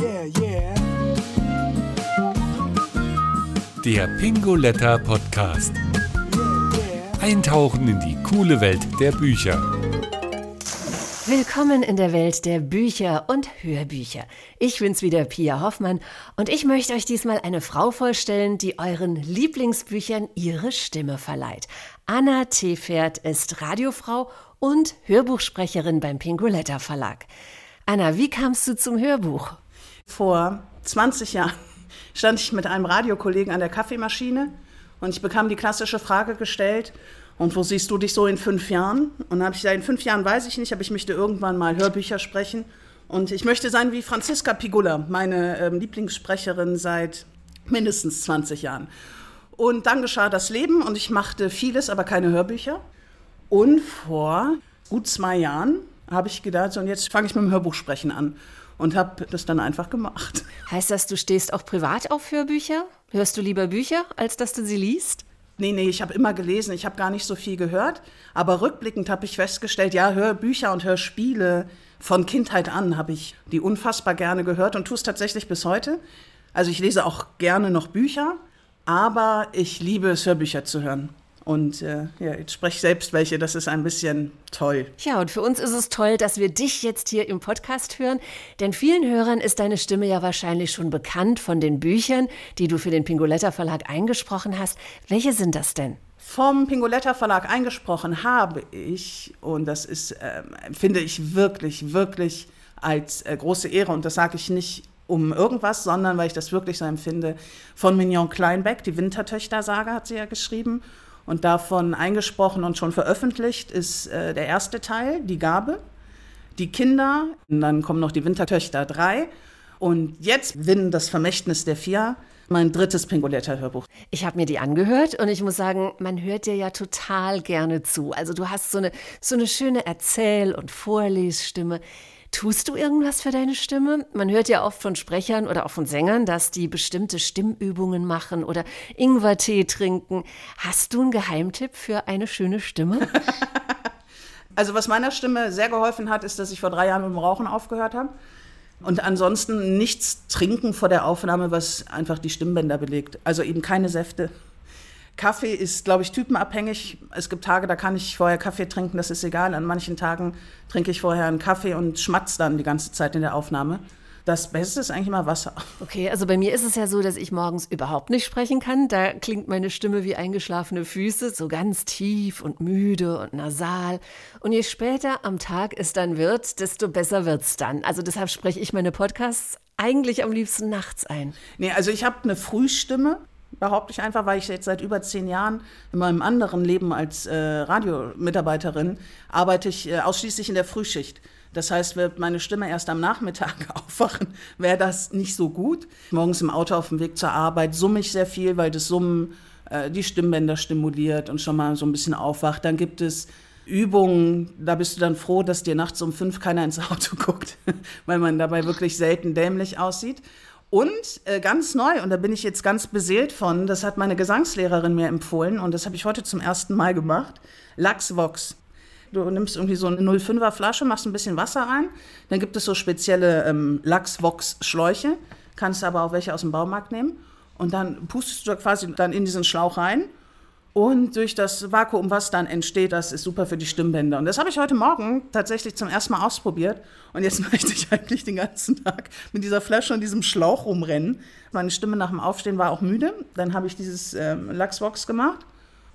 Yeah, yeah. Der Pingoletta Podcast. Eintauchen in die coole Welt der Bücher. Willkommen in der Welt der Bücher und Hörbücher. Ich bin's wieder, Pia Hoffmann, und ich möchte euch diesmal eine Frau vorstellen, die euren Lieblingsbüchern ihre Stimme verleiht. Anna Tefert ist Radiofrau und Hörbuchsprecherin beim Pingoletta Verlag. Anna, wie kamst du zum Hörbuch? Vor 20 Jahren stand ich mit einem Radiokollegen an der Kaffeemaschine und ich bekam die klassische Frage gestellt, und wo siehst du dich so in fünf Jahren? Und dann habe ich gesagt, in fünf Jahren weiß ich nicht, aber ich möchte irgendwann mal Hörbücher sprechen. Und ich möchte sein wie Franziska Pigula, meine ähm, Lieblingssprecherin seit mindestens 20 Jahren. Und dann geschah das Leben und ich machte vieles, aber keine Hörbücher. Und vor gut zwei Jahren habe ich gedacht, so, und jetzt fange ich mit dem Hörbuchsprechen an und habe das dann einfach gemacht. Heißt das, du stehst auch privat auf Hörbücher? Hörst du lieber Bücher, als dass du sie liest? Nee, nee, ich habe immer gelesen, ich habe gar nicht so viel gehört. Aber rückblickend habe ich festgestellt, ja, Hörbücher und Hörspiele von Kindheit an habe ich die unfassbar gerne gehört und tue es tatsächlich bis heute. Also ich lese auch gerne noch Bücher, aber ich liebe es, Hörbücher zu hören. Und äh, ja, jetzt spreche ich selbst welche, das ist ein bisschen toll. Ja, und für uns ist es toll, dass wir dich jetzt hier im Podcast hören, denn vielen Hörern ist deine Stimme ja wahrscheinlich schon bekannt von den Büchern, die du für den Pingoletta Verlag eingesprochen hast. Welche sind das denn? Vom Pingoletta Verlag eingesprochen habe ich, und das ist, äh, finde ich wirklich, wirklich als äh, große Ehre, und das sage ich nicht um irgendwas, sondern weil ich das wirklich so empfinde, von Mignon Kleinbeck, die Wintertöchter-Sage hat sie ja geschrieben. Und davon eingesprochen und schon veröffentlicht ist äh, der erste Teil, die Gabe, die Kinder, und dann kommen noch die Wintertöchter 3 und jetzt Win, das Vermächtnis der Vier, mein drittes Pingoletta-Hörbuch. Ich habe mir die angehört und ich muss sagen, man hört dir ja total gerne zu. Also du hast so eine, so eine schöne Erzähl- und Vorlesstimme. Tust du irgendwas für deine Stimme? Man hört ja oft von Sprechern oder auch von Sängern, dass die bestimmte Stimmübungen machen oder Ingwertee trinken. Hast du einen Geheimtipp für eine schöne Stimme? also was meiner Stimme sehr geholfen hat, ist, dass ich vor drei Jahren mit dem Rauchen aufgehört habe. Und ansonsten nichts trinken vor der Aufnahme, was einfach die Stimmbänder belegt. Also eben keine Säfte. Kaffee ist, glaube ich, typenabhängig. Es gibt Tage, da kann ich vorher Kaffee trinken, das ist egal. An manchen Tagen trinke ich vorher einen Kaffee und schmatze dann die ganze Zeit in der Aufnahme. Das Beste ist eigentlich immer Wasser. Okay, also bei mir ist es ja so, dass ich morgens überhaupt nicht sprechen kann. Da klingt meine Stimme wie eingeschlafene Füße, so ganz tief und müde und nasal. Und je später am Tag es dann wird, desto besser wird es dann. Also deshalb spreche ich meine Podcasts eigentlich am liebsten nachts ein. Nee, also ich habe eine Frühstimme behaupte ich einfach, weil ich jetzt seit über zehn Jahren in meinem anderen Leben als äh, Radiomitarbeiterin arbeite ich äh, ausschließlich in der Frühschicht. Das heißt, wird meine Stimme erst am Nachmittag aufwachen, wäre das nicht so gut. Morgens im Auto auf dem Weg zur Arbeit summe ich sehr viel, weil das Summen äh, die Stimmbänder stimuliert und schon mal so ein bisschen aufwacht. Dann gibt es Übungen, da bist du dann froh, dass dir nachts um fünf keiner ins Auto guckt, weil man dabei wirklich selten dämlich aussieht. Und äh, ganz neu, und da bin ich jetzt ganz beseelt von, das hat meine Gesangslehrerin mir empfohlen und das habe ich heute zum ersten Mal gemacht, Lachsvox. Du nimmst irgendwie so eine 05er Flasche, machst ein bisschen Wasser rein, dann gibt es so spezielle ähm, Lachsvox-Schläuche, kannst aber auch welche aus dem Baumarkt nehmen und dann pustest du quasi dann in diesen Schlauch rein und durch das Vakuum, was dann entsteht, das ist super für die Stimmbänder. Und das habe ich heute Morgen tatsächlich zum ersten Mal ausprobiert. Und jetzt möchte ich eigentlich den ganzen Tag mit dieser Flasche und diesem Schlauch rumrennen. Meine Stimme nach dem Aufstehen war auch müde. Dann habe ich dieses ähm, Lachsbox gemacht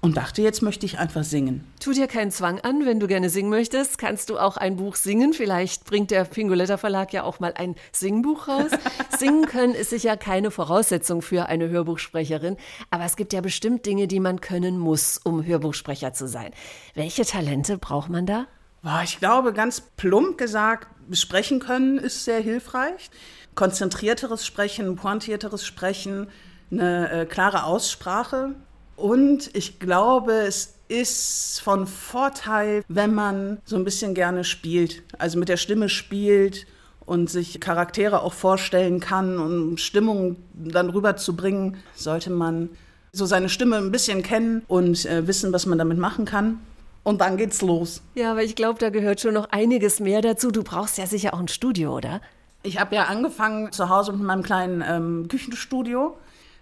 und dachte, jetzt möchte ich einfach singen. Tu dir keinen Zwang an, wenn du gerne singen möchtest, kannst du auch ein Buch singen. Vielleicht bringt der Pingoletta Verlag ja auch mal ein Singbuch raus. singen können ist sicher keine Voraussetzung für eine Hörbuchsprecherin, aber es gibt ja bestimmt Dinge, die man können muss, um Hörbuchsprecher zu sein. Welche Talente braucht man da? Ich glaube, ganz plump gesagt, sprechen können ist sehr hilfreich. Konzentrierteres Sprechen, pointierteres Sprechen, eine äh, klare Aussprache und ich glaube, es ist von Vorteil, wenn man so ein bisschen gerne spielt, also mit der Stimme spielt und sich Charaktere auch vorstellen kann, um Stimmung dann rüberzubringen, sollte man so seine Stimme ein bisschen kennen und äh, wissen, was man damit machen kann. Und dann geht's los. Ja, aber ich glaube, da gehört schon noch einiges mehr dazu. Du brauchst ja sicher auch ein Studio, oder? Ich habe ja angefangen zu Hause mit meinem kleinen ähm, Küchenstudio,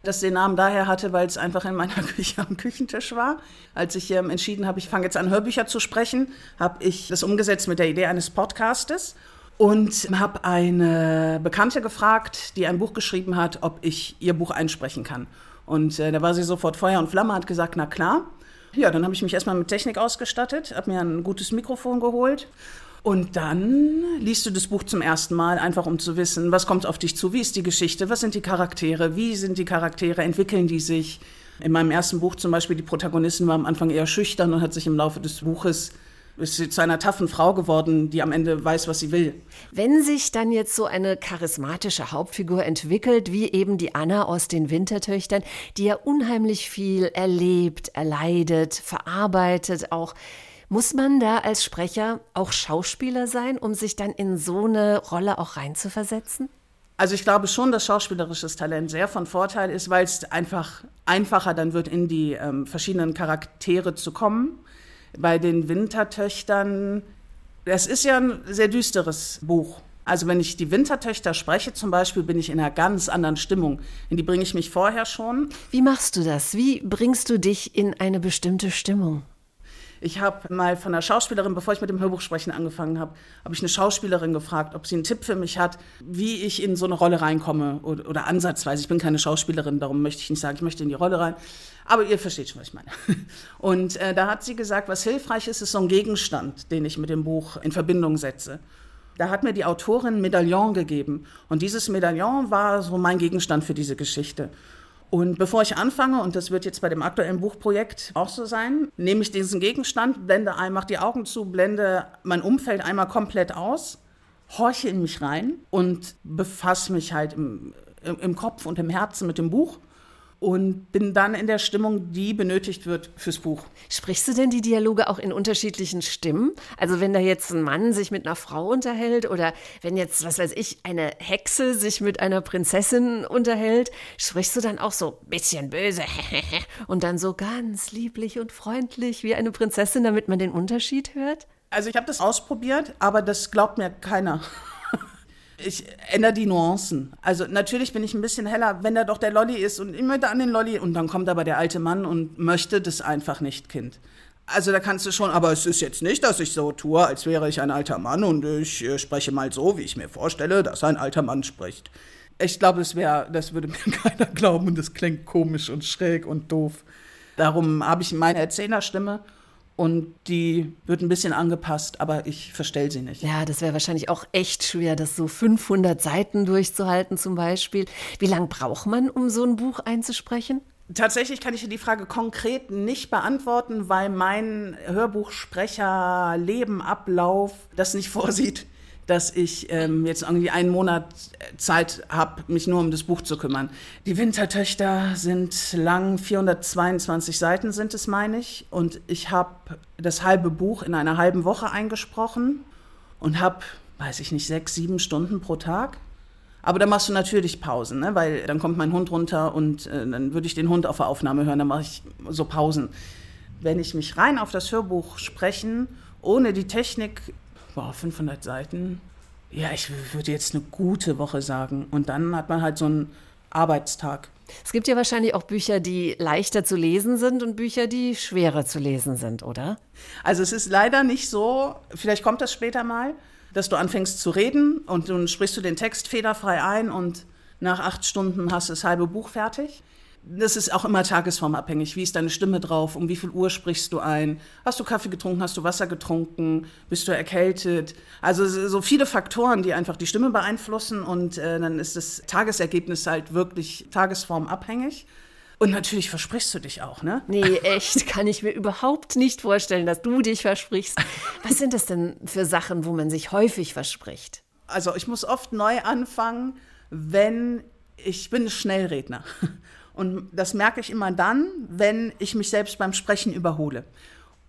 das den Namen daher hatte, weil es einfach in meiner Küche am Küchentisch war. Als ich ähm, entschieden habe, ich fange jetzt an, Hörbücher zu sprechen, habe ich das umgesetzt mit der Idee eines Podcastes und habe eine Bekannte gefragt, die ein Buch geschrieben hat, ob ich ihr Buch einsprechen kann. Und äh, da war sie sofort Feuer und Flamme, hat gesagt, na klar. Ja, dann habe ich mich erstmal mit Technik ausgestattet, habe mir ein gutes Mikrofon geholt und dann liest du das Buch zum ersten Mal, einfach um zu wissen, was kommt auf dich zu, wie ist die Geschichte, was sind die Charaktere, wie sind die Charaktere, entwickeln die sich. In meinem ersten Buch zum Beispiel, die Protagonistin war am Anfang eher schüchtern und hat sich im Laufe des Buches ist sie zu einer taffen Frau geworden, die am Ende weiß, was sie will. Wenn sich dann jetzt so eine charismatische Hauptfigur entwickelt, wie eben die Anna aus den Wintertöchtern, die ja unheimlich viel erlebt, erleidet, verarbeitet, auch muss man da als Sprecher auch Schauspieler sein, um sich dann in so eine Rolle auch reinzuversetzen? Also ich glaube schon, dass schauspielerisches Talent sehr von Vorteil ist, weil es einfach einfacher dann wird, in die ähm, verschiedenen Charaktere zu kommen. Bei den Wintertöchtern, das ist ja ein sehr düsteres Buch. Also wenn ich die Wintertöchter spreche zum Beispiel, bin ich in einer ganz anderen Stimmung. In die bringe ich mich vorher schon. Wie machst du das? Wie bringst du dich in eine bestimmte Stimmung? Ich habe mal von einer Schauspielerin, bevor ich mit dem Hörbuchsprechen angefangen habe, habe ich eine Schauspielerin gefragt, ob sie einen Tipp für mich hat, wie ich in so eine Rolle reinkomme oder, oder ansatzweise. Ich bin keine Schauspielerin, darum möchte ich nicht sagen, ich möchte in die Rolle rein. Aber ihr versteht schon, was ich meine. Und äh, da hat sie gesagt, was hilfreich ist, ist so ein Gegenstand, den ich mit dem Buch in Verbindung setze. Da hat mir die Autorin ein Medaillon gegeben. Und dieses Medaillon war so mein Gegenstand für diese Geschichte. Und bevor ich anfange, und das wird jetzt bei dem aktuellen Buchprojekt auch so sein, nehme ich diesen Gegenstand, blende ein, mache die Augen zu, blende mein Umfeld einmal komplett aus, horche in mich rein und befasse mich halt im, im Kopf und im Herzen mit dem Buch und bin dann in der Stimmung, die benötigt wird fürs Buch. Sprichst du denn die Dialoge auch in unterschiedlichen Stimmen? Also wenn da jetzt ein Mann sich mit einer Frau unterhält oder wenn jetzt, was weiß ich, eine Hexe sich mit einer Prinzessin unterhält, sprichst du dann auch so ein bisschen böse und dann so ganz lieblich und freundlich wie eine Prinzessin, damit man den Unterschied hört? Also ich habe das ausprobiert, aber das glaubt mir keiner. Ich ändere die Nuancen. Also natürlich bin ich ein bisschen heller, wenn da doch der Lolli ist und ich möchte an den Lolli und dann kommt aber der alte Mann und möchte das einfach nicht, Kind. Also da kannst du schon, aber es ist jetzt nicht, dass ich so tue, als wäre ich ein alter Mann und ich äh, spreche mal so, wie ich mir vorstelle, dass ein alter Mann spricht. Ich glaube, das wäre, das würde mir keiner glauben und das klingt komisch und schräg und doof. Darum habe ich meine Erzählerstimme und die wird ein bisschen angepasst, aber ich verstelle sie nicht. Ja, das wäre wahrscheinlich auch echt schwer, das so 500 Seiten durchzuhalten zum Beispiel. Wie lange braucht man, um so ein Buch einzusprechen? Tatsächlich kann ich dir die Frage konkret nicht beantworten, weil mein Hörbuchsprecherlebenablauf das nicht vorsieht dass ich ähm, jetzt irgendwie einen Monat Zeit habe, mich nur um das Buch zu kümmern. Die Wintertöchter sind lang, 422 Seiten sind es, meine ich. Und ich habe das halbe Buch in einer halben Woche eingesprochen und habe, weiß ich nicht, sechs, sieben Stunden pro Tag. Aber da machst du natürlich Pausen, ne? weil dann kommt mein Hund runter und äh, dann würde ich den Hund auf der Aufnahme hören, dann mache ich so Pausen. Wenn ich mich rein auf das Hörbuch sprechen, ohne die Technik boah, 500 Seiten. Ja, ich würde jetzt eine gute Woche sagen. Und dann hat man halt so einen Arbeitstag. Es gibt ja wahrscheinlich auch Bücher, die leichter zu lesen sind und Bücher, die schwerer zu lesen sind, oder? Also es ist leider nicht so, vielleicht kommt das später mal, dass du anfängst zu reden und dann sprichst du den Text fehlerfrei ein und nach acht Stunden hast du das halbe Buch fertig das ist auch immer tagesformabhängig. Wie ist deine Stimme drauf? Um wie viel Uhr sprichst du ein? Hast du Kaffee getrunken? Hast du Wasser getrunken? Bist du erkältet? Also so viele Faktoren, die einfach die Stimme beeinflussen und äh, dann ist das Tagesergebnis halt wirklich tagesformabhängig. Und natürlich versprichst du dich auch, ne? Nee, echt, kann ich mir überhaupt nicht vorstellen, dass du dich versprichst. Was sind das denn für Sachen, wo man sich häufig verspricht? Also ich muss oft neu anfangen, wenn ich bin Schnellredner. Und das merke ich immer dann, wenn ich mich selbst beim Sprechen überhole.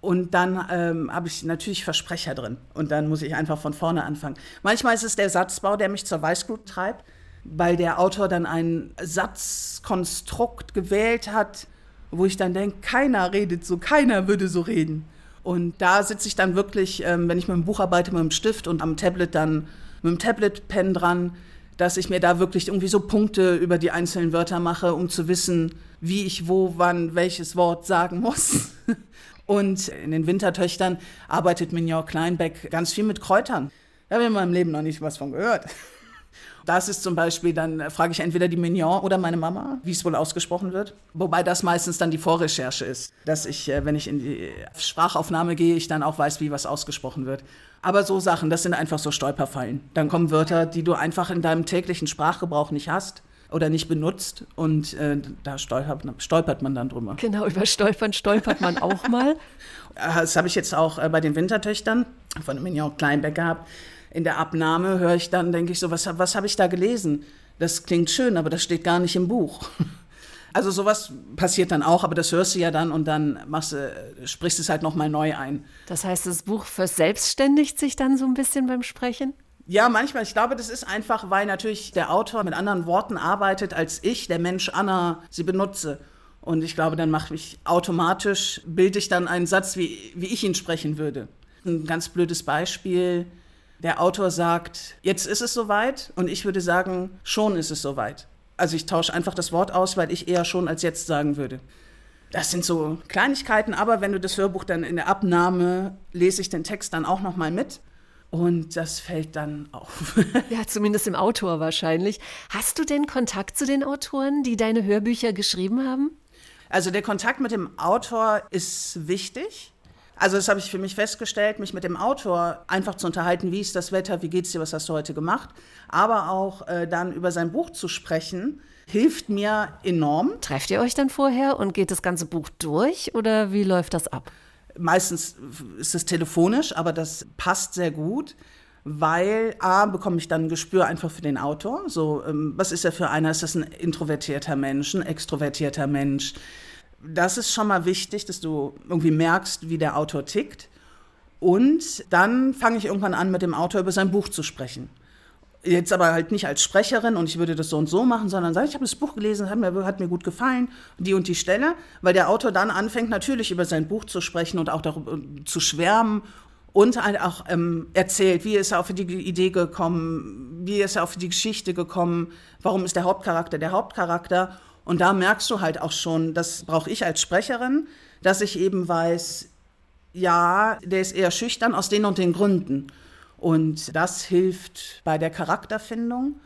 Und dann ähm, habe ich natürlich Versprecher drin. Und dann muss ich einfach von vorne anfangen. Manchmal ist es der Satzbau, der mich zur Weißglut treibt, weil der Autor dann ein Satzkonstrukt gewählt hat, wo ich dann denke, keiner redet so, keiner würde so reden. Und da sitze ich dann wirklich, ähm, wenn ich mit dem Buch arbeite, mit dem Stift und am Tablet dann mit dem Tablet-Pen dran, dass ich mir da wirklich irgendwie so Punkte über die einzelnen Wörter mache, um zu wissen, wie ich wo, wann, welches Wort sagen muss. Und in den Wintertöchtern arbeitet Mignon Kleinbeck ganz viel mit Kräutern. Da habe ich in meinem Leben noch nicht was von gehört. Das ist zum Beispiel, dann äh, frage ich entweder die Mignon oder meine Mama, wie es wohl ausgesprochen wird. Wobei das meistens dann die Vorrecherche ist, dass ich, äh, wenn ich in die Sprachaufnahme gehe, ich dann auch weiß, wie was ausgesprochen wird. Aber so Sachen, das sind einfach so Stolperfallen. Dann kommen Wörter, die du einfach in deinem täglichen Sprachgebrauch nicht hast oder nicht benutzt und äh, da stolpert, stolpert, man dann drüber. Genau, über Stolpern stolpert man auch mal. Das habe ich jetzt auch äh, bei den Wintertöchtern von Mignon Kleinbeck gehabt in der Abnahme höre ich dann, denke ich so, was, was habe ich da gelesen? Das klingt schön, aber das steht gar nicht im Buch. Also sowas passiert dann auch, aber das hörst du ja dann und dann machst du, sprichst es halt nochmal neu ein. Das heißt, das Buch verselbstständigt sich dann so ein bisschen beim Sprechen? Ja, manchmal. Ich glaube, das ist einfach, weil natürlich der Autor mit anderen Worten arbeitet, als ich, der Mensch Anna, sie benutze. Und ich glaube, dann mache ich automatisch, bilde ich dann einen Satz, wie, wie ich ihn sprechen würde. Ein ganz blödes Beispiel der Autor sagt, jetzt ist es soweit und ich würde sagen, schon ist es soweit. Also ich tausche einfach das Wort aus, weil ich eher schon als jetzt sagen würde. Das sind so Kleinigkeiten, aber wenn du das Hörbuch dann in der Abnahme lese ich den Text dann auch noch mal mit und das fällt dann auf. ja, zumindest im Autor wahrscheinlich. Hast du denn Kontakt zu den Autoren, die deine Hörbücher geschrieben haben? Also der Kontakt mit dem Autor ist wichtig. Also das habe ich für mich festgestellt, mich mit dem Autor einfach zu unterhalten, wie ist das Wetter, wie geht's dir, was hast du heute gemacht, aber auch äh, dann über sein Buch zu sprechen, hilft mir enorm. Trefft ihr euch dann vorher und geht das ganze Buch durch oder wie läuft das ab? Meistens ist es telefonisch, aber das passt sehr gut weil A, bekomme ich dann ein Gespür einfach für den Autor. So, ähm, was ist er für einer? Ist das ein introvertierter Mensch, ein extrovertierter Mensch? Das ist schon mal wichtig, dass du irgendwie merkst, wie der Autor tickt. Und dann fange ich irgendwann an, mit dem Autor über sein Buch zu sprechen. Jetzt aber halt nicht als Sprecherin und ich würde das so und so machen, sondern sage, ich habe das Buch gelesen, hat mir, hat mir gut gefallen, die und die Stelle, weil der Autor dann anfängt, natürlich über sein Buch zu sprechen und auch darüber äh, zu schwärmen und halt auch ähm, erzählt, wie ist er auf die Idee gekommen, wie ist er auf die Geschichte gekommen, warum ist der Hauptcharakter der Hauptcharakter und da merkst du halt auch schon, das brauche ich als Sprecherin, dass ich eben weiß, ja, der ist eher schüchtern aus den und den Gründen. Und das hilft bei der Charakterfindung.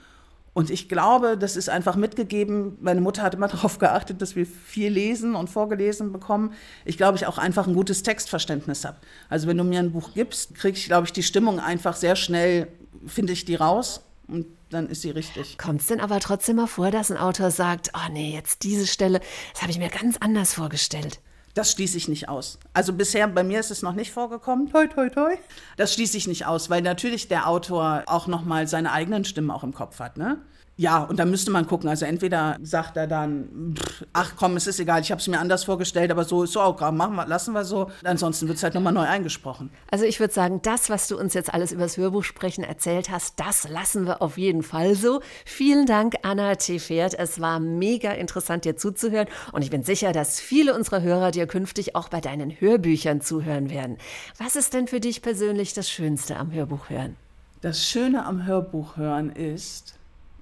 Und ich glaube, das ist einfach mitgegeben. Meine Mutter hat immer darauf geachtet, dass wir viel lesen und vorgelesen bekommen. Ich glaube, ich auch einfach ein gutes Textverständnis habe. Also wenn du mir ein Buch gibst, kriege ich, glaube ich, die Stimmung einfach sehr schnell, finde ich die raus und dann ist sie richtig. Kommt es denn aber trotzdem mal vor, dass ein Autor sagt, oh nee, jetzt diese Stelle, das habe ich mir ganz anders vorgestellt? Das schließe ich nicht aus. Also bisher, bei mir ist es noch nicht vorgekommen. Toi, toi, toi. Das schließe ich nicht aus, weil natürlich der Autor auch nochmal seine eigenen Stimmen auch im Kopf hat, ne? Ja, und da müsste man gucken. Also entweder sagt er dann, ach komm, es ist egal, ich habe es mir anders vorgestellt, aber so ist so auch, machen wir, lassen wir so. Ansonsten wird es halt nochmal neu eingesprochen. Also ich würde sagen, das, was du uns jetzt alles übers Hörbuch sprechen erzählt hast, das lassen wir auf jeden Fall so. Vielen Dank, Anna T. Pferd. Es war mega interessant, dir zuzuhören. Und ich bin sicher, dass viele unserer Hörer dir künftig auch bei deinen Hörbüchern zuhören werden. Was ist denn für dich persönlich das Schönste am Hörbuch hören? Das Schöne am Hörbuch hören ist,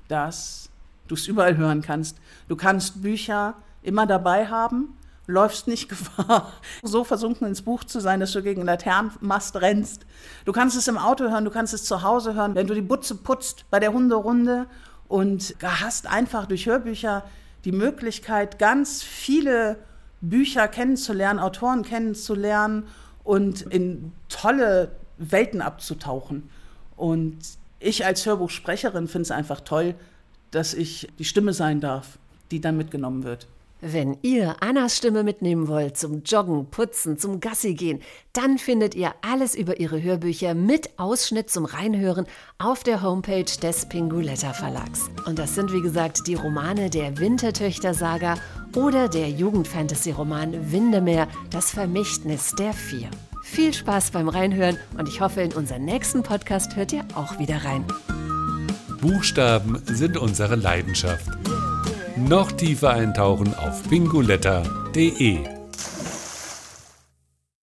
dass du es überall hören kannst. Du kannst Bücher immer dabei haben, läufst nicht Gefahr, so versunken ins Buch zu sein, dass du gegen einen Laternenmast rennst. Du kannst es im Auto hören, du kannst es zu Hause hören, wenn du die Butze putzt bei der Hunderunde und hast einfach durch Hörbücher die Möglichkeit, ganz viele Bücher kennenzulernen, Autoren kennenzulernen und in tolle Welten abzutauchen. Und ich als Hörbuchsprecherin finde es einfach toll, dass ich die Stimme sein darf, die dann mitgenommen wird. Wenn ihr Annas Stimme mitnehmen wollt zum Joggen, Putzen, zum Gassi gehen, dann findet ihr alles über ihre Hörbücher mit Ausschnitt zum Reinhören auf der Homepage des Pinguletta Verlags. Und das sind wie gesagt die Romane der Wintertöchter-Saga oder der Jugendfantasy-Roman Windemeer, das Vermächtnis der Vier. Viel Spaß beim Reinhören und ich hoffe, in unseren nächsten Podcast hört ihr auch wieder rein. Buchstaben sind unsere Leidenschaft. Noch tiefer eintauchen auf bingoletta.de